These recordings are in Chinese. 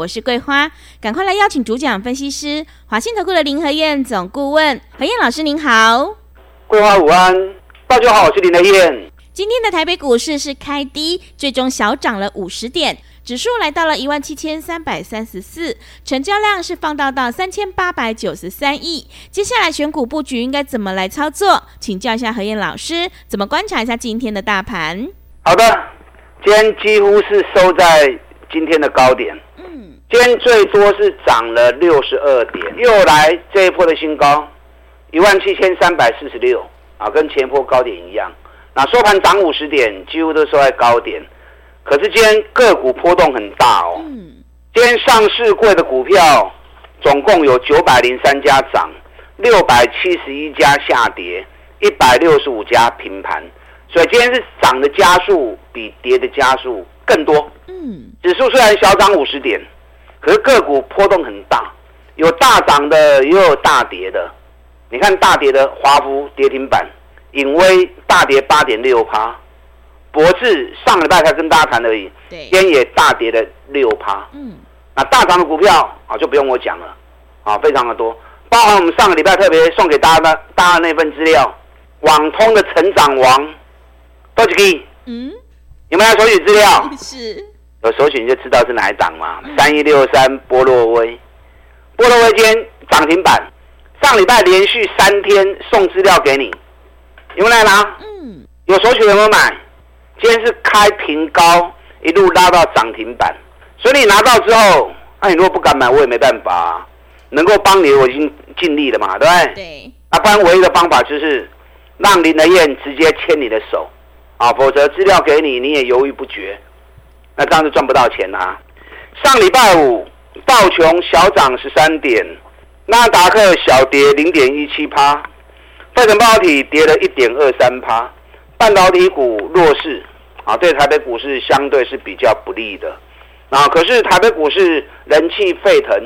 我是桂花，赶快来邀请主讲分析师华信投顾的林和燕总顾问，何燕老师您好。桂花午安，大家好，我是林和燕。今天的台北股市是开低，最终小涨了五十点，指数来到了一万七千三百三十四，成交量是放大到三千八百九十三亿。接下来选股布局应该怎么来操作？请教一下何燕老师，怎么观察一下今天的大盘？好的，今天几乎是收在今天的高点。今天最多是涨了六十二点，又来这一波的新高，一万七千三百四十六啊，跟前波高点一样。那收盘涨五十点，几乎都收在高点。可是今天个股波动很大哦。今天上市柜的股票总共有九百零三家涨，六百七十一家下跌，一百六十五家平盘。所以今天是涨的加速比跌的加速更多。嗯，指数虽然小涨五十点。可是个股波动很大，有大涨的，也有大跌的。你看大跌的华孚跌停板，影威大跌八点六趴，博智上礼拜才跟大家谈而已，今天也大跌了六趴。嗯，那大涨的股票啊，就不用我讲了，啊，非常的多，包含我们上个礼拜特别送给大家的大家那份资料，网通的成长王，多少个？嗯，有没有索取资料？是。有首选你就知道是哪一档嘛？三一六三波洛威，波洛威今天涨停板，上礼拜连续三天送资料给你，有没有来拿？嗯，有首选有没有买？今天是开平高，一路拉到涨停板，所以你拿到之后，那、你如果不敢买，我也没办法、啊，能够帮你我已经尽力了嘛，对不对？对。啊，不然唯一的方法就是让林德燕直接牵你的手，啊，否则资料给你你也犹豫不决。那这样就赚不到钱啦。上礼拜五道琼小涨十三点，纳达克小跌零点一七趴，费城半导体跌了一点二三趴，半导体股弱势啊，对台北股市相对是比较不利的啊。可是台北股市人气沸腾，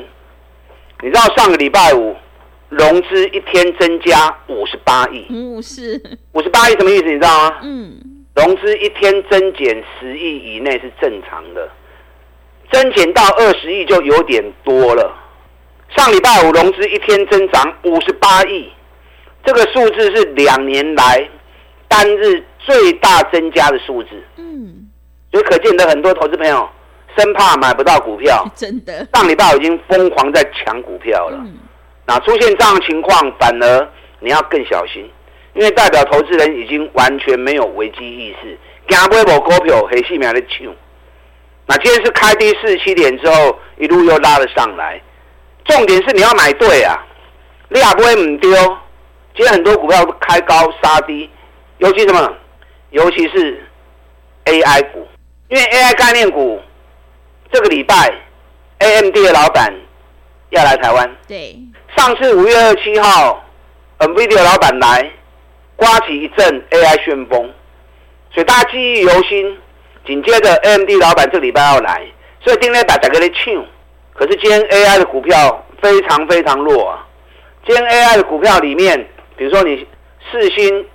你知道上个礼拜五融资一天增加五十八亿，嗯，是五十八亿什么意思？你知道吗？嗯。融资一天增减十亿以内是正常的，增减到二十亿就有点多了。上礼拜五融资一天增长五十八亿，这个数字是两年来单日最大增加的数字。嗯，所以可见的很多投资朋友生怕买不到股票，真的。上礼拜已经疯狂在抢股票了。那出现这样情况，反而你要更小心。因为代表投资人已经完全没有危机意识，股票黑细苗的抢。那今天是开低四十七点之后，一路又拉了上来。重点是你要买对啊，你也不会唔丢。今天很多股票开高杀低，尤其什么？尤其是 AI 股，因为 AI 概念股这个礼拜 AMD 的老板要来台湾。对，上次五月二十七号，NVIDIA 老板来。刮起一阵 AI 旋风，所以大家记忆犹新。紧接着 AMD 老板这礼拜要来，所以今天大家跟你抢。可是今天 AI 的股票非常非常弱啊！今天 AI 的股票里面，比如说你四星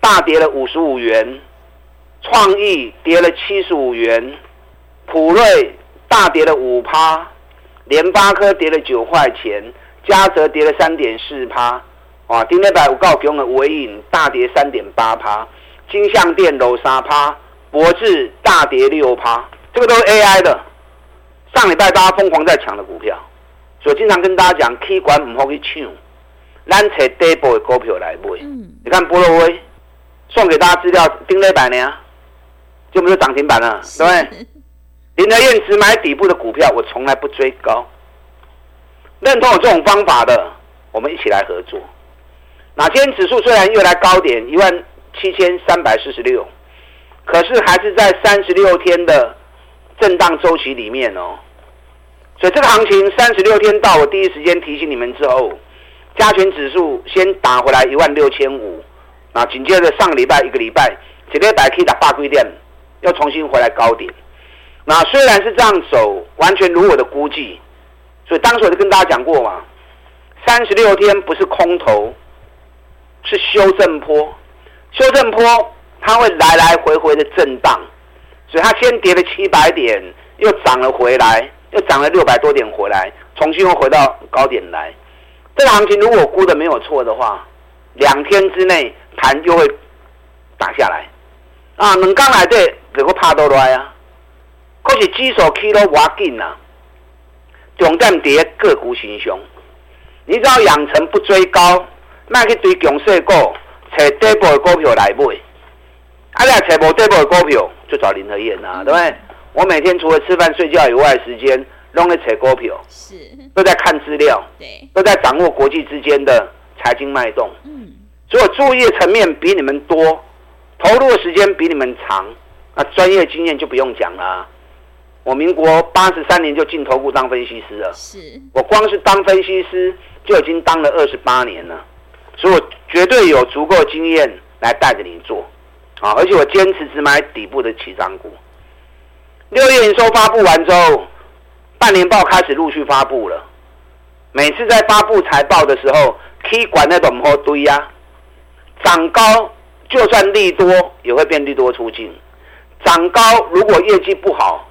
大跌了五十五元，创意跌了七十五元，普瑞大跌了五趴，联发科跌了九块钱，嘉泽跌了三点四趴。哇！今天百五告给我们纬颖大跌三点八趴，金像电楼三趴，博智大跌六趴，这个都是 AI 的。上礼拜大家疯狂在抢的股票，所以经常跟大家讲，K 管唔好去抢，咱找底部的股票来买。嗯、你看波若威送给大家资料，盯了一百年，就没有涨停板了，是对不对？林德燕只买底部的股票，我从来不追高。认同我这种方法的，我们一起来合作。那今天指数虽然又来高点一万七千三百四十六，可是还是在三十六天的震荡周期里面哦。所以这个行情三十六天到，我第一时间提醒你们之后，加权指数先打回来一万六千五，那紧接着上个礼拜一个礼拜，这个礼拜可以打八规点，又重新回来高点。那虽然是这样走，完全如我的估计，所以当时我就跟大家讲过嘛，三十六天不是空头，是修正波，修正波它会来来回回的震荡，所以它先跌了七百点，又涨了回来。又涨了六百多点回来，重新又回到高点来。这个行情如果估的没有错的话，两天之内盘就会打下来。啊，两刚来对，这个怕都来啊。可是指数起都挖紧了，重点跌个股行凶。你只要养成不追高，卖去追强势股，找底部的股票来买。啊，你找无底部的股票，就找林和燕啊，对不对？我每天除了吃饭睡觉以外的时间，拢在找股票，是都在看资料，对，都在掌握国际之间的财经脉动。嗯，所以我注意的层面比你们多，投入的时间比你们长，那专业经验就不用讲了。我民国八十三年就进投顾当分析师了，是我光是当分析师就已经当了二十八年了，所以我绝对有足够经验来带着你做啊！而且我坚持只买底部的起涨股。六月营收发布完之后，半年报开始陆续发布了。每次在发布财报的时候，可以管那种好堆呀，涨高就算利多也会变利多出尽，涨高如果业绩不好，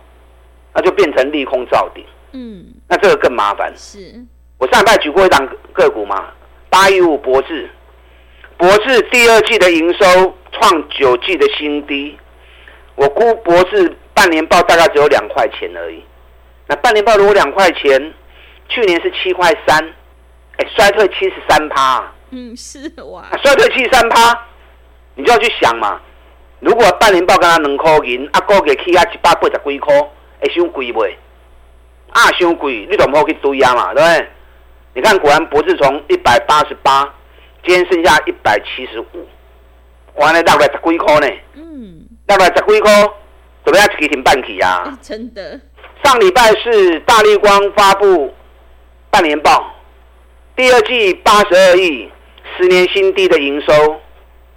那就变成利空造顶。嗯，那这个更麻烦。是，我上礼拜举过一档个股嘛，八一五博智，博智第二季的营收创九季的新低，我估博智。半年报大概只有两块钱而已，那半年报如果两块钱，去年是七块三，哎，衰退七十三趴，嗯，是哇，衰退七十三趴，你就要去想嘛，如果半年报跟他两块银，啊，估计起啊一百八十几块，会伤贵不？啊，伤贵，你都唔好去追啊嘛，对不对？你看，果然不是从一百八十八，今天剩下一百七十五，完了大概十几块呢，嗯，大概十几块。怎么样？提停半提啊！真的，上礼拜是大立光发布半年报，第二季八十二亿，十年新低的营收，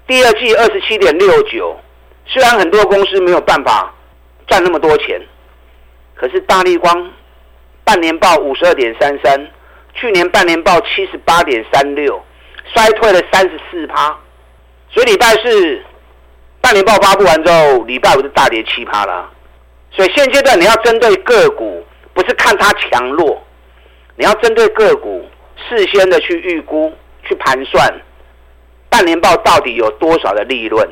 第二季二十七点六九。虽然很多公司没有办法赚那么多钱，可是大立光半年报五十二点三三，去年半年报七十八点三六，衰退了三十四趴，所以礼拜四。半年报发布完之后，礼拜五就大跌七趴了。所以现阶段你要针对个股，不是看它强弱，你要针对个股，事先的去预估、去盘算，半年报到底有多少的利润，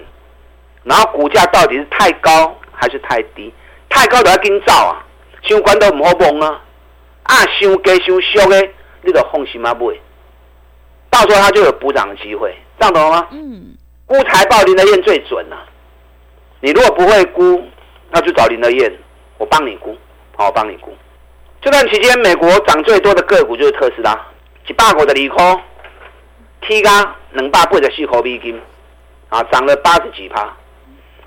然后股价到底是太高还是太低？太高的要跟造啊，相关都唔好碰啊。啊，伤低伤俗的，你就放心嘛买，到时候它就有补涨的机会，这样懂了吗？嗯。估财报林德燕最准了，啊，你如果不会估，那就找林德燕，我帮你估，好，我帮你估。这段期间，美国涨最多的个股就是特斯拉，一百股的利空，T 加两百八十四块美金，啊，涨了八十几趴，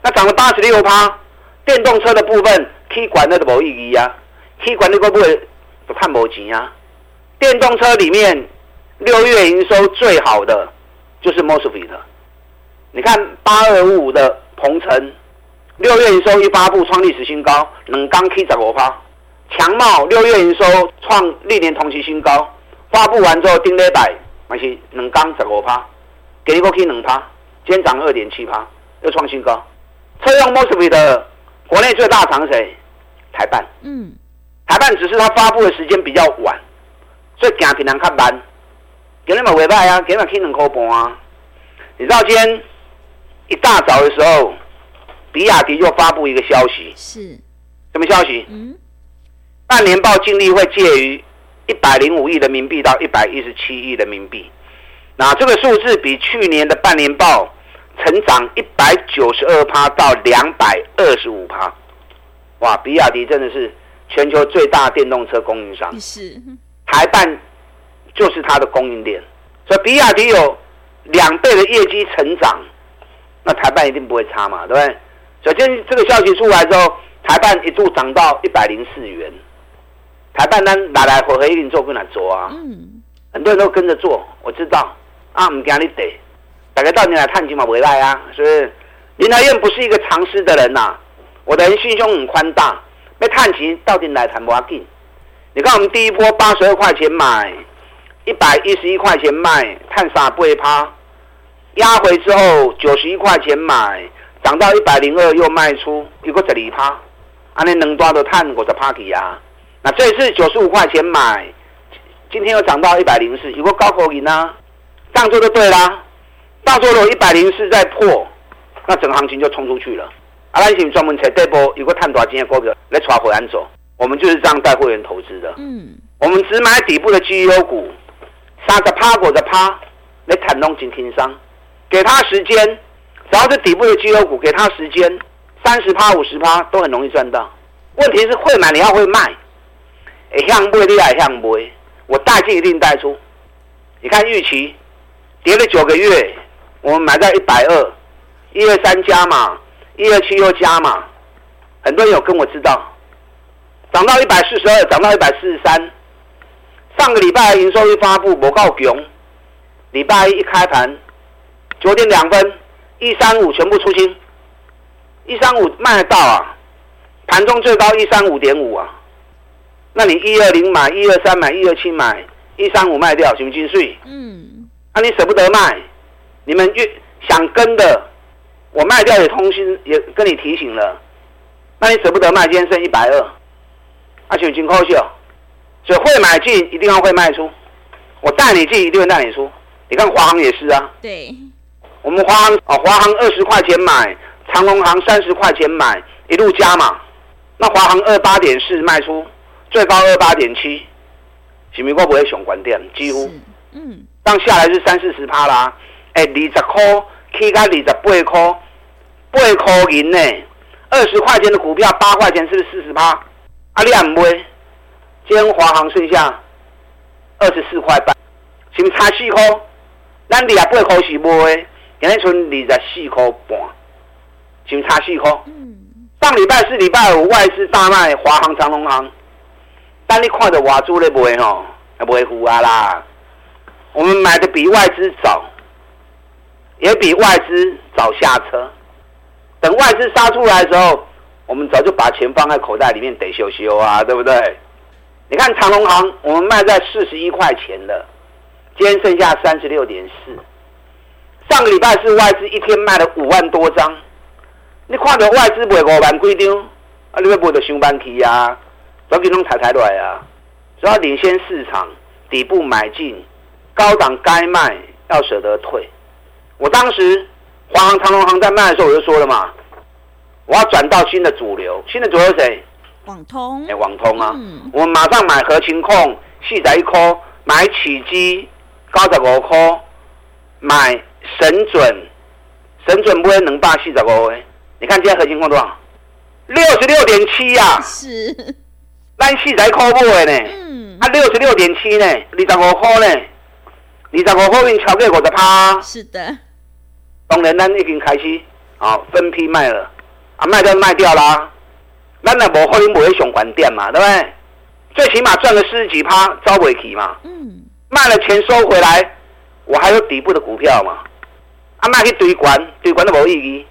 那涨了八十六趴，电动车的部分，K 管那都没意义啊，K 管那个部分不看没钱啊。电动车里面六月营收最好的就是 Mosfet 你看八二五五的鹏程，六月营收一发布创历史新高，两刚 K 十五趴。强茂六月营收创历年同期新高，发布完之后顶礼拜还是两刚十五趴，给一个 K 两趴，今天涨二点七趴，又创新高。车用 Mosfet 的国内最大厂谁？台办。嗯，台办只是它发布的时间比较晚，所以行情人较慢。今日嘛未歹啊，今日 K 两块半啊。你知道今天？一大早的时候，比亚迪又发布一个消息，是什么消息？嗯，半年报净利会介于一百零五亿人民币到一百一十七亿人民币，那这个数字比去年的半年报成长一百九十二趴到两百二十五趴，哇！比亚迪真的是全球最大电动车供应商，是台半就是它的供应链，所以比亚迪有两倍的业绩成长。那台半一定不会差嘛，对不对？首先这个消息出来之后，台半一度涨到一百零四元，台半单来来回回一定做不难做啊。嗯，很多人都跟着做，我知道啊，唔惊你得，大家到你来探亲嘛，回来啊，是不是？林和彦不是一个藏私的人呐、啊，我的人心胸很宽大，被探亲到底来谈不要紧。你看我们第一波八十二块钱买，一百一十一块钱卖，探啥不会趴？压回之后九十一块钱买，涨到一百零二又卖出，有个十二趴，安尼能多的探我的 party 啊。那这次九十五块钱买，今天又涨到一百零四，有个高口赢啊，这样做就对啦。到时候如果一百零四再破。那整个行情就冲出去了。阿拉请专门在这波有个探多少金的股票来抓回来走，我们就是这样带会员投资的。嗯，我们只买底部的绩优股，三十趴五十趴来谈弄进听商，给他时间，只要是底部的绩优股，给他时间，三十趴五十趴都很容易赚到。问题是会买你要会卖，哎，向不厉害向不，我带进一定带出。你看预期跌了九个月，我们买在一百二。一二三加嘛，一二七又加嘛，很多人有跟我知道，涨到一百四十二，涨到一百四十三。上个礼拜营收一发布，我告穷，礼拜一开盘九点两分，一三五全部出清，一三五卖得到啊，盘中最高一三五点五啊，那你一二零买，一二三买，一二七买，一三五卖掉，行不行？税？嗯，那你舍不得卖，你们越想跟的。我卖掉也通心也跟你提醒了，那你舍不得卖，今天剩一百二，而且金扣秀，所以会买进一定要会卖出，我带你进一定会带你出。你看华航也是啊，对，我们华航啊，华航二十块钱买，长荣航三十块钱买，一路加嘛，那华航二八点四卖出，最高二八点七，是美国不会熊关店，几乎，嗯，当下来是三四十趴啦，哎，二十块起到二十八块。八块银呢？二十块钱的股票，八块钱是不是四十趴？啊，你也不会。今天华航剩下二十四块半，是不是差四块？咱二十八块是卖，今日剩二十四块半，是不是差四块？嗯。上礼拜四、礼拜五外资大卖华航、长隆航，但你看到外资咧卖吼，还不会糊啊啦。我们买的比外资早，也比外资早下车。等外资杀出来的时候，我们早就把钱放在口袋里面得修修啊，对不对？你看长荣航，我们卖在四十一块钱的，今天剩下三十六点四。上个礼拜是外资一天卖了五万多张，你看到外资卖五万几张，啊，你要卖到上班去啊，早给弄踩踩来啊，只要领先市场，底部买进，高档该卖要舍得退。我当时。华航、长荣航在卖的时候，我就说了嘛，我要转到新的主流。新的主流是谁？网通。哎，网通啊！嗯、我们马上买核情控，四十一颗；买起基，九十五颗；买神准，神准不会能霸四十五块。你看今天核情控多少？六十六点七呀！是。咱四十一块买的呢。嗯。啊，六十六点七呢？二十五块呢？二十五块已经超过五十趴。是的。当然，咱已经开始啊分批卖了，啊卖掉卖掉啦，咱也无可能卖去上关店嘛，对不对？最起码赚个四十几趴，招不起嘛。嗯。卖了钱收回来，我还有底部的股票嘛。啊卖去堆关，堆关都无意义。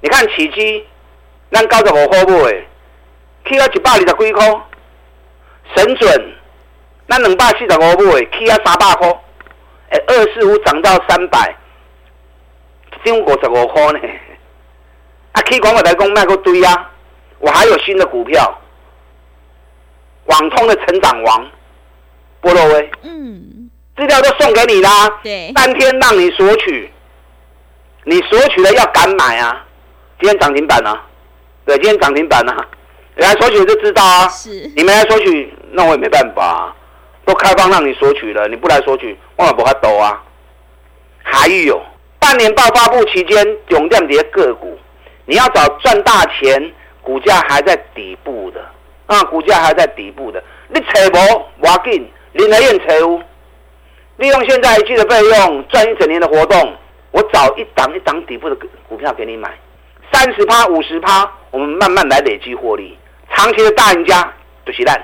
你看起基，咱九十五块买，去到一百二十几块。神准，咱两百四十五买，去到三百块。哎，二四五涨到三百。涨五十五块呢，啊！K 管我来讲卖个堆啊，我还有新的股票，网通的成长王，波罗威，嗯，资料都送给你啦，对，当天让你索取，你索取了要敢买啊，今天涨停板啊，对，今天涨停板啊，你来索取就知道啊，是，你没来索取，那我也没办法，啊，都开放让你索取了，你不来索取，我也不会抖啊，还有。半年报发布期间，重点跌个股，你要找赚大钱，股价还在底部的。啊，股价还在底部的，你找无要紧，林和彦找，利用现在一季的费用赚一整年的活动，我找一档一档底部的股票给你买，三十趴五十趴，我们慢慢来累积获利，长期的大赢家就是咱。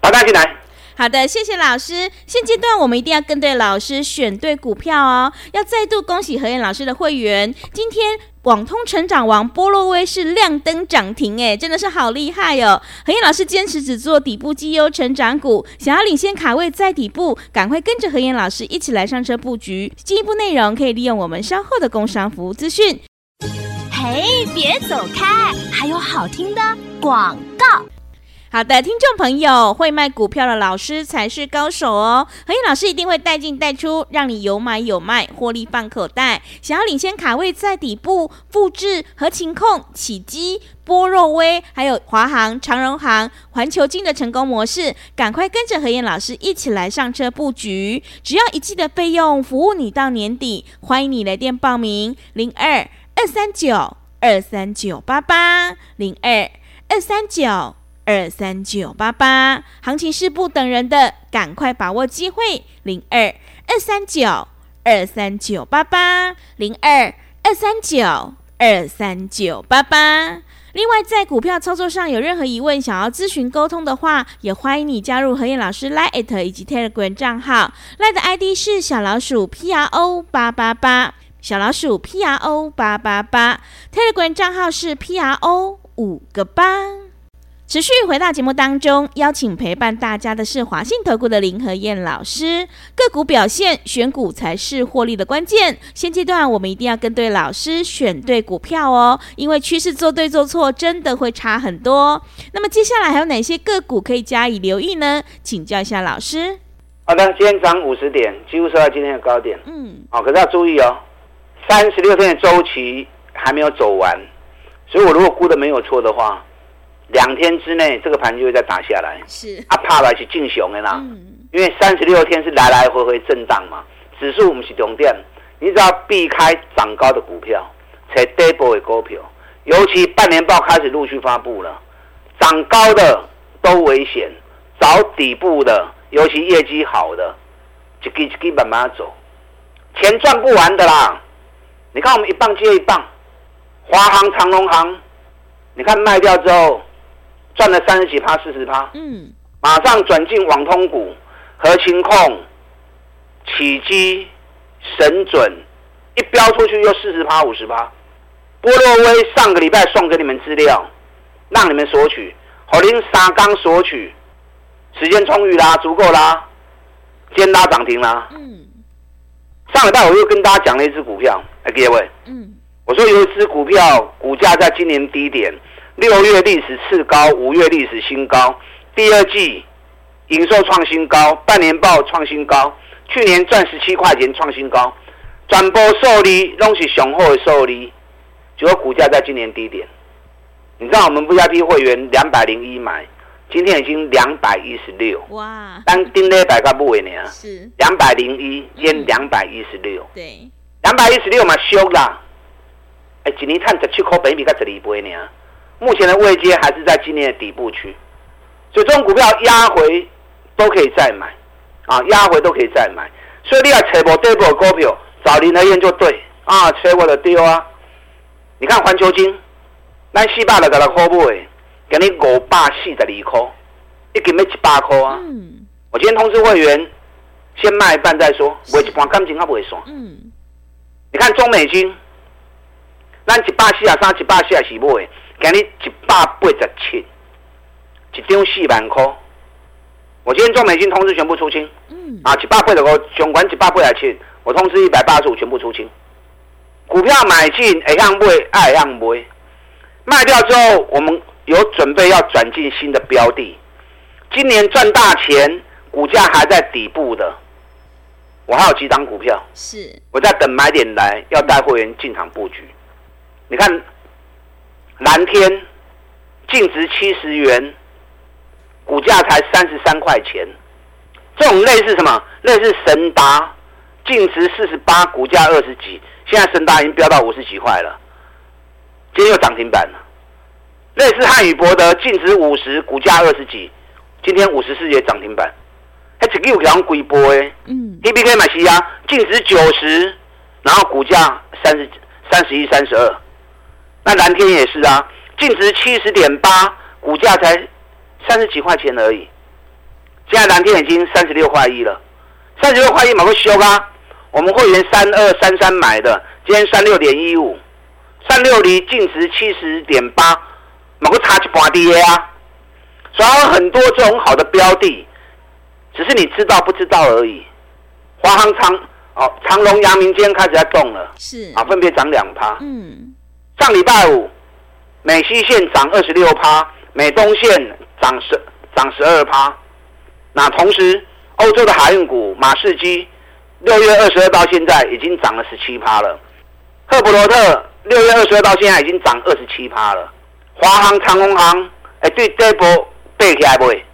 好，大家进来。好的，谢谢老师。现阶段我们一定要跟对老师，选对股票哦。要再度恭喜何燕老师的会员，今天网通成长王波洛威是亮灯涨停，哎，真的是好厉害哦。何燕老师坚持只做底部绩优成长股，想要领先卡位在底部，赶快跟着何燕老师一起来上车布局。进一步内容可以利用我们稍后的工商服务资讯。嘿，别走开，还有好听的广告。好的，听众朋友，会卖股票的老师才是高手哦。何燕老师一定会带进带出，让你有买有卖，获利放口袋。想要领先卡位在底部，复制和勤控、启基、波若威，还有华航、长荣航、环球金的成功模式，赶快跟着何燕老师一起来上车布局。只要一季的费用，服务你到年底。欢迎你来电报名：零二二三九二三九八八零二二三九。二三九八八，行情是不等人的，赶快把握机会。零二二三九二三九八八，零二二三九二三九八八。另外，在股票操作上有任何疑问，想要咨询沟通的话，也欢迎你加入何燕老师 Line 以及 Telegram 账号。Line 的 ID 是小老鼠 P R O 八八八，小老鼠 P R O 八八八。Telegram 账号是 P R O 五个八。持续回到节目当中，邀请陪伴大家的是华信投顾的林和燕老师。个股表现，选股才是获利的关键。现阶段我们一定要跟对老师，选对股票哦，因为趋势做对做错真的会差很多。那么接下来还有哪些个股可以加以留意呢？请教一下老师。好的，今天涨五十点，几乎收到今天的高点。嗯，好，可是要注意哦，三十六天的周期还没有走完，所以我如果估的没有错的话。两天之内，这个盘就会再打下来。是，啊，怕来是进熊的啦。嗯。因为三十六天是来来回回震荡嘛，指数我们是重点，你只要避开涨高的股票，才底部的股票。尤其半年报开始陆续发布了，涨高的都危险，找底部的，尤其业绩好的，一支一支慢慢走，钱赚不完的啦。你看我们一棒接一棒，华航、长隆航，你看卖掉之后。赚了三十几趴、四十趴，嗯，马上转进网通股、合情控、起基、神准，一飙出去又四十趴、五十趴。波洛威上个礼拜送给你们资料，让你们索取，好林沙刚索取，时间充裕啦，足够啦，今天拉涨停啦。嗯，上礼拜我又跟大家讲了一只股票，哎，各位，嗯，我说有一只股票股价在今年低点。六月历史次高，五月历史新高，第二季营收创新高，半年报创新高，去年赚十七块钱创新高，转播受理都是雄厚的受理，结果股价在今年低点。你知道我们 VIP 会员两百零一买，今天已经两百一十六。哇！但顶礼拜个不为呢？是两百零一，今两百一十六。对，两百一十六嘛，俗啦。哎，一年赚十七块，本比才十二倍呢。目前的位阶还是在今年的底部区，所以这种股票压回都可以再买，啊，压回都可以再买。所以你要找无底部的股票，找林和燕就对啊，找我的对啊。你看环球金，咱四百六十六块买，给你五百四十二块，一斤要一百块啊。嗯。我今天通知会员，先卖一半再说，卖一半感情还不会算。嗯。你看中美金，咱一百四啊三，一百四啊四买。给你一百八十七，一张四万块。我今天做美金通知全部出清。嗯。啊，一百八十五，总管一百八十七，我通知一百八十五全部出清。股票买进，会让买，爱让卖。卖掉之后，我们有准备要转进新的标的。今年赚大钱，股价还在底部的，我还有几张股票。是。我在等买点来，要带会员进场布局。你看。蓝天净值七十元，股价才三十三块钱。这种类似什么？类似神达，净值四十八，股价二十几。现在神达已经飙到五十几块了，今天又涨停板了。类似汉语博德，净值五十，股价二十几，今天五十四也涨停板。还只有两鬼波诶。嗯。T B K 买西亚，净值九十，然后股价三十三十一、三十二。那蓝天也是啊，净值七十点八，股价才三十几块钱而已。现在蓝天已经三十六块一了，三十六块一买会修啊！我们会员三二三三买的，今天三六点一五，三六离净值七十点八，马上差一半跌啊！所以有很多这种好的标的，只是你知道不知道而已。华航长哦，长隆、阳明今天开始在动了，是啊，分别涨两趴。嗯，上礼拜五，美西线涨二十六趴，美东线涨十涨十二趴。那同时，欧洲的海运股马士基，六月二十二到现在已经涨了十七趴了。赫伯罗特六月二十二到现在已经涨二十七趴了。华航、长荣航，哎，对这波背起来不会？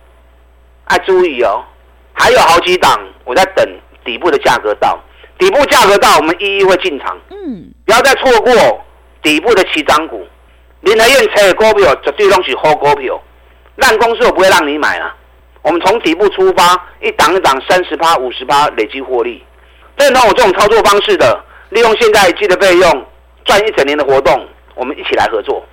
哎，注意哦，还有好几档，我在等底部的价格到，底部价格到，我们一一会进场。嗯，不要再错过底部的起涨股。林和彦扯的股票绝对都是好股票，烂公司我不会让你买啊。我们从底部出发，一档一档三十趴、五十趴累积获利。认同我这种操作方式的，利用现在积的费用赚一整年的活动，我们一起来合作。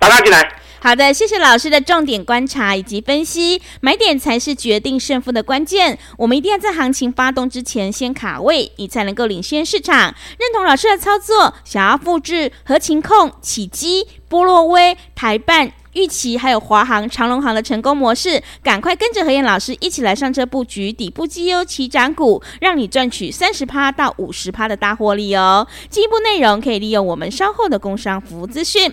打他进来。好的，谢谢老师的重点观察以及分析，买点才是决定胜负的关键。我们一定要在行情发动之前先卡位，你才能够领先市场。认同老师的操作，想要复制合情控、起基、波洛威、台办。预期还有华航、长隆航的成功模式，赶快跟着何燕老师一起来上车布局底部绩优起涨股，让你赚取三十趴到五十趴的大获利哦！进一步内容可以利用我们稍后的工商服务资讯。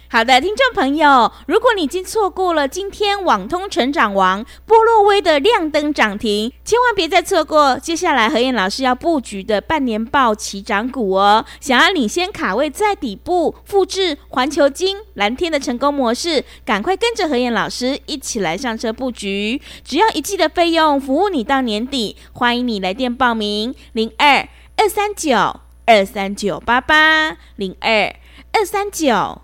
好的，听众朋友，如果你已经错过了今天网通成长王波洛威的亮灯涨停，千万别再错过接下来何燕老师要布局的半年报起涨股哦！想要领先卡位在底部，复制环球金、蓝天的成功模式，赶快跟着何燕老师一起来上车布局，只要一季的费用，服务你到年底。欢迎你来电报名：零二二三九二三九八八零二二三九。